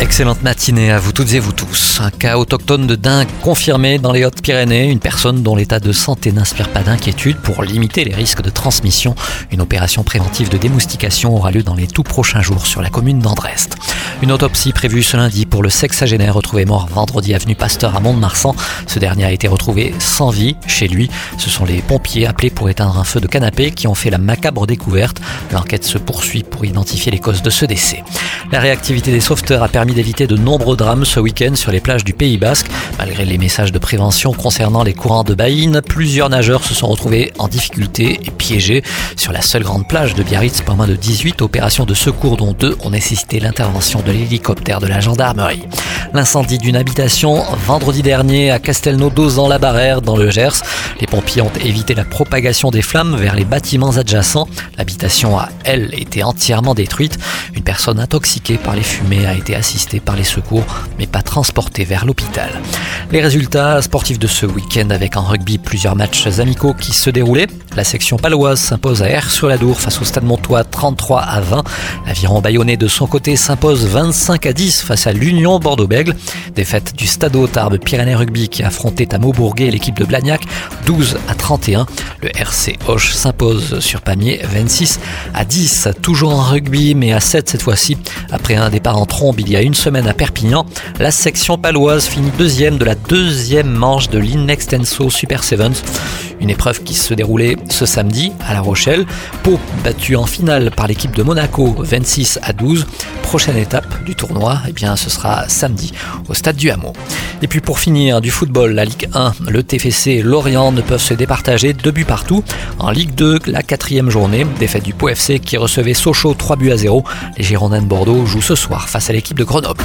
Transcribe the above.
Excellente matinée à vous toutes et vous tous. Un cas autochtone de dingue confirmé dans les Hautes-Pyrénées. Une personne dont l'état de santé n'inspire pas d'inquiétude pour limiter les risques de transmission. Une opération préventive de démoustication aura lieu dans les tout prochains jours sur la commune d'Andrest. Une autopsie prévue ce lundi pour le sexagénaire retrouvé mort vendredi avenue Pasteur à Mont-de-Marsan. Ce dernier a été retrouvé sans vie chez lui. Ce sont les pompiers appelés pour éteindre un feu de canapé qui ont fait la macabre découverte. L'enquête se poursuit pour identifier les causes de ce décès. La réactivité des sauveteurs a permis d'éviter de nombreux drames ce week-end sur les plages du Pays Basque. Malgré les messages de prévention concernant les courants de baïne, plusieurs nageurs se sont retrouvés en difficulté et piégés sur la seule grande plage de Biarritz. Pas moins de 18 opérations de secours, dont deux ont nécessité l'intervention de l'hélicoptère de la gendarmerie. L'incendie d'une habitation vendredi dernier à Castelnau-Dozan-la-Barrère dans le Gers. Les pompiers ont évité la propagation des flammes vers les bâtiments adjacents. L'habitation a, elle, été entièrement détruite. Une personne intoxiquée par les fumées a été assistée par les secours, mais pas transportée vers l'hôpital. Les résultats sportifs de ce week-end avec en rugby plusieurs matchs amicaux qui se déroulaient. La section paloise s'impose à R sur la Dour face au Stade Montois 33 à 20. L'aviron bayonnais de son côté s'impose 25 à 10 face à l'Union Bordeaux-Bègle. Défaite du Stade Tarbes Pyrénées Rugby qui affrontait à Maubourguet l'équipe de Blagnac 12 à 31. Le RC Hoche s'impose sur Pamiers 26 à 10. Toujours en rugby mais à 7 cette fois-ci. Après un départ en trombe il y a une semaine à Perpignan, la section paloise finit deuxième de la deuxième manche de l'Inextenso Super Sevens. Une épreuve qui se déroulait ce samedi à La Rochelle. Pau battu en finale par l'équipe de Monaco 26 à 12. Prochaine étape du tournoi, eh bien, ce sera samedi au stade du Hameau. Et puis pour finir, du football, la Ligue 1, le TFC et Lorient ne peuvent se départager deux buts partout. En Ligue 2, la quatrième journée, défaite du Pau FC qui recevait Sochaux 3 buts à 0. Les Girondins de Bordeaux jouent ce soir face à l'équipe de Grenoble.